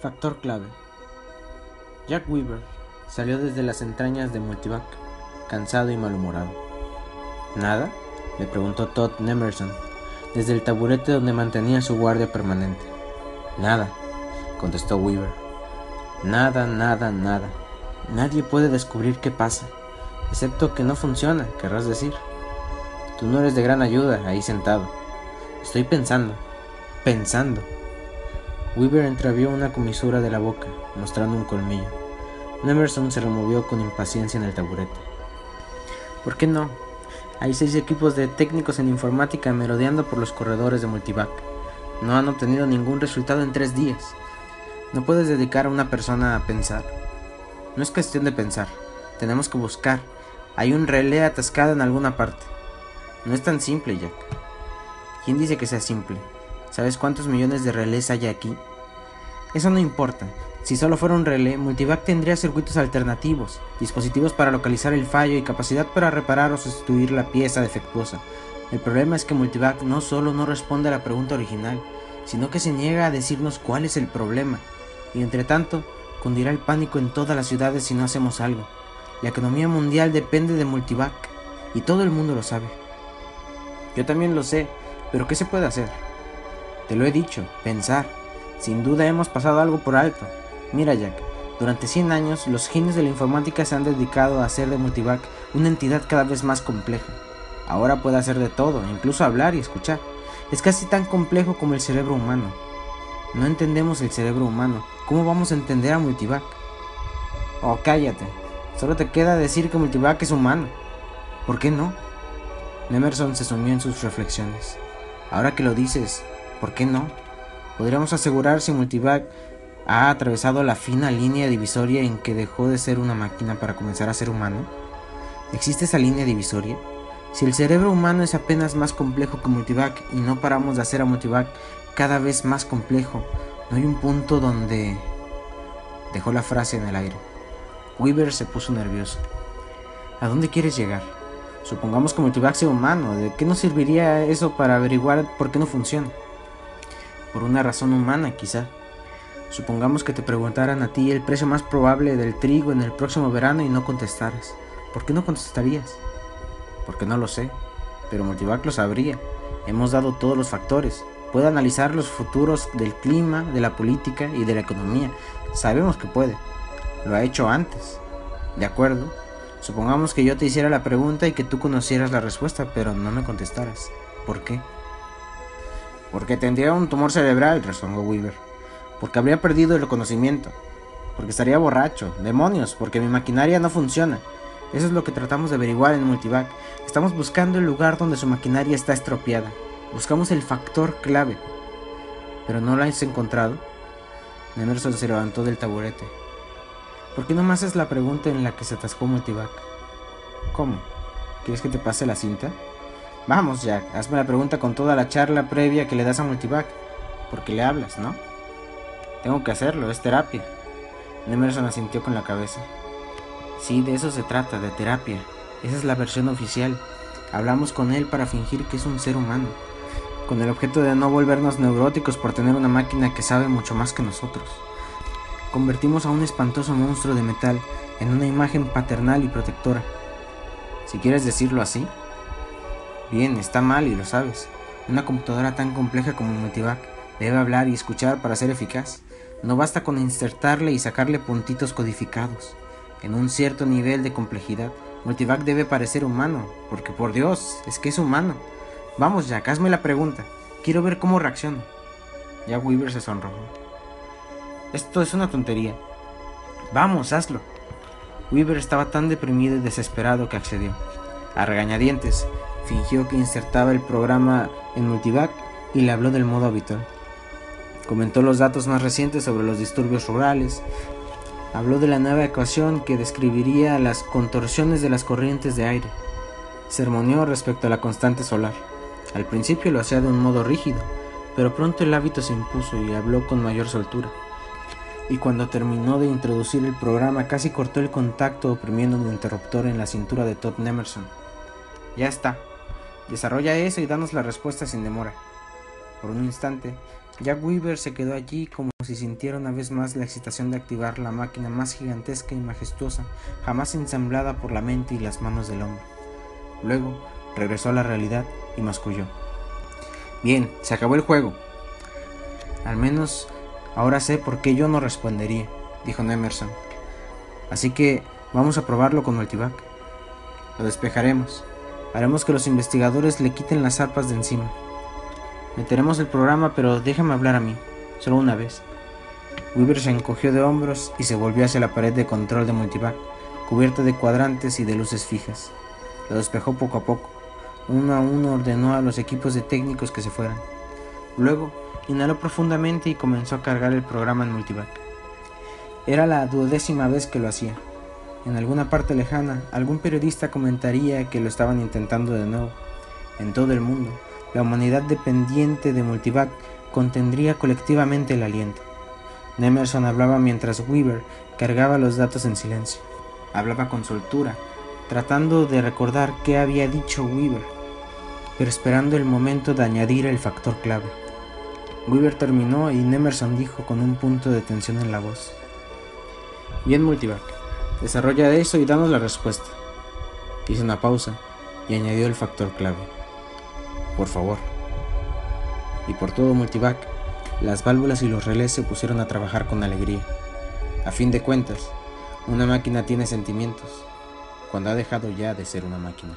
Factor clave. Jack Weaver salió desde las entrañas de Multivac, cansado y malhumorado. ¿Nada? le preguntó Todd Nemerson, desde el taburete donde mantenía su guardia permanente. Nada, contestó Weaver. Nada, nada, nada. Nadie puede descubrir qué pasa, excepto que no funciona, querrás decir. Tú no eres de gran ayuda ahí sentado. Estoy pensando, pensando. Weaver entrevió una comisura de la boca, mostrando un colmillo. Nemerson se removió con impaciencia en el taburete. ¿Por qué no? Hay seis equipos de técnicos en informática merodeando por los corredores de Multivac. No han obtenido ningún resultado en tres días. No puedes dedicar a una persona a pensar. No es cuestión de pensar. Tenemos que buscar. Hay un relé atascado en alguna parte. No es tan simple, Jack. ¿Quién dice que sea simple? ¿Sabes cuántos millones de relés hay aquí? Eso no importa. Si solo fuera un relé, Multivac tendría circuitos alternativos, dispositivos para localizar el fallo y capacidad para reparar o sustituir la pieza defectuosa. El problema es que Multivac no solo no responde a la pregunta original, sino que se niega a decirnos cuál es el problema. Y entre tanto, cundirá el pánico en todas las ciudades si no hacemos algo. La economía mundial depende de Multivac, y todo el mundo lo sabe. Yo también lo sé, pero ¿qué se puede hacer? Te lo he dicho, pensar. Sin duda hemos pasado algo por alto. Mira Jack, durante 100 años los genios de la informática se han dedicado a hacer de Multivac una entidad cada vez más compleja. Ahora puede hacer de todo, incluso hablar y escuchar. Es casi tan complejo como el cerebro humano. No entendemos el cerebro humano. ¿Cómo vamos a entender a Multivac? Oh, cállate. Solo te queda decir que Multivac es humano. ¿Por qué no? Nemerson se sumió en sus reflexiones. Ahora que lo dices, ¿Por qué no? Podríamos asegurar si Multivac ha atravesado la fina línea divisoria en que dejó de ser una máquina para comenzar a ser humano. ¿Existe esa línea divisoria? Si el cerebro humano es apenas más complejo que Multivac y no paramos de hacer a Multivac cada vez más complejo, ¿no hay un punto donde... Dejó la frase en el aire. Weaver se puso nervioso. ¿A dónde quieres llegar? Supongamos que Multivac sea humano. ¿De qué nos serviría eso para averiguar por qué no funciona? Por una razón humana quizá. Supongamos que te preguntaran a ti el precio más probable del trigo en el próximo verano y no contestaras. ¿Por qué no contestarías? Porque no lo sé, pero Multivac lo sabría. Hemos dado todos los factores. Puede analizar los futuros del clima, de la política y de la economía. Sabemos que puede. Lo ha hecho antes. ¿De acuerdo? Supongamos que yo te hiciera la pregunta y que tú conocieras la respuesta, pero no me contestaras. ¿Por qué? Porque tendría un tumor cerebral, respondió Weaver. Porque habría perdido el conocimiento. Porque estaría borracho. Demonios, porque mi maquinaria no funciona. Eso es lo que tratamos de averiguar en Multivac. Estamos buscando el lugar donde su maquinaria está estropeada. Buscamos el factor clave. ¿Pero no lo has encontrado? Nemerson se levantó del taburete. ¿Por qué no me haces la pregunta en la que se atascó Multivac? ¿Cómo? ¿Quieres que te pase la cinta? Vamos, Jack, hazme la pregunta con toda la charla previa que le das a Multivac. Porque le hablas, ¿no? Tengo que hacerlo, es terapia. Nemerson asintió con la cabeza. Sí, de eso se trata, de terapia. Esa es la versión oficial. Hablamos con él para fingir que es un ser humano, con el objeto de no volvernos neuróticos por tener una máquina que sabe mucho más que nosotros. Convertimos a un espantoso monstruo de metal en una imagen paternal y protectora. Si quieres decirlo así, Bien, está mal y lo sabes. Una computadora tan compleja como Multivac debe hablar y escuchar para ser eficaz. No basta con insertarle y sacarle puntitos codificados. En un cierto nivel de complejidad, Multivac debe parecer humano, porque por Dios, es que es humano. Vamos, Jack, hazme la pregunta. Quiero ver cómo reacciona. Ya Weaver se sonrojó. Esto es una tontería. Vamos, hazlo. Weaver estaba tan deprimido y desesperado que accedió. A regañadientes, fingió que insertaba el programa en Multivac y le habló del modo habitual. Comentó los datos más recientes sobre los disturbios rurales, habló de la nueva ecuación que describiría las contorsiones de las corrientes de aire, sermoneó respecto a la constante solar. Al principio lo hacía de un modo rígido, pero pronto el hábito se impuso y habló con mayor soltura. Y cuando terminó de introducir el programa casi cortó el contacto oprimiendo un interruptor en la cintura de Todd Nemerson. Ya está, Desarrolla eso y danos la respuesta sin demora. Por un instante, Jack Weaver se quedó allí como si sintiera una vez más la excitación de activar la máquina más gigantesca y majestuosa jamás ensamblada por la mente y las manos del hombre. Luego regresó a la realidad y masculló. Bien, se acabó el juego. Al menos ahora sé por qué yo no respondería, dijo Nemerson. Así que vamos a probarlo con Multivac. Lo despejaremos. Haremos que los investigadores le quiten las arpas de encima. Meteremos el programa, pero déjame hablar a mí, solo una vez. Weaver se encogió de hombros y se volvió hacia la pared de control de Multivac, cubierta de cuadrantes y de luces fijas. Lo despejó poco a poco. Uno a uno ordenó a los equipos de técnicos que se fueran. Luego, inhaló profundamente y comenzó a cargar el programa en Multivac. Era la duodécima vez que lo hacía. En alguna parte lejana, algún periodista comentaría que lo estaban intentando de nuevo. En todo el mundo, la humanidad dependiente de Multivac contendría colectivamente el aliento. Nemerson hablaba mientras Weaver cargaba los datos en silencio. Hablaba con soltura, tratando de recordar qué había dicho Weaver, pero esperando el momento de añadir el factor clave. Weaver terminó y Nemerson dijo con un punto de tensión en la voz. Bien, Multivac, desarrolla eso y danos la respuesta. Hizo una pausa y añadió el factor clave por favor. Y por todo Multivac, las válvulas y los relés se pusieron a trabajar con alegría. A fin de cuentas, una máquina tiene sentimientos, cuando ha dejado ya de ser una máquina.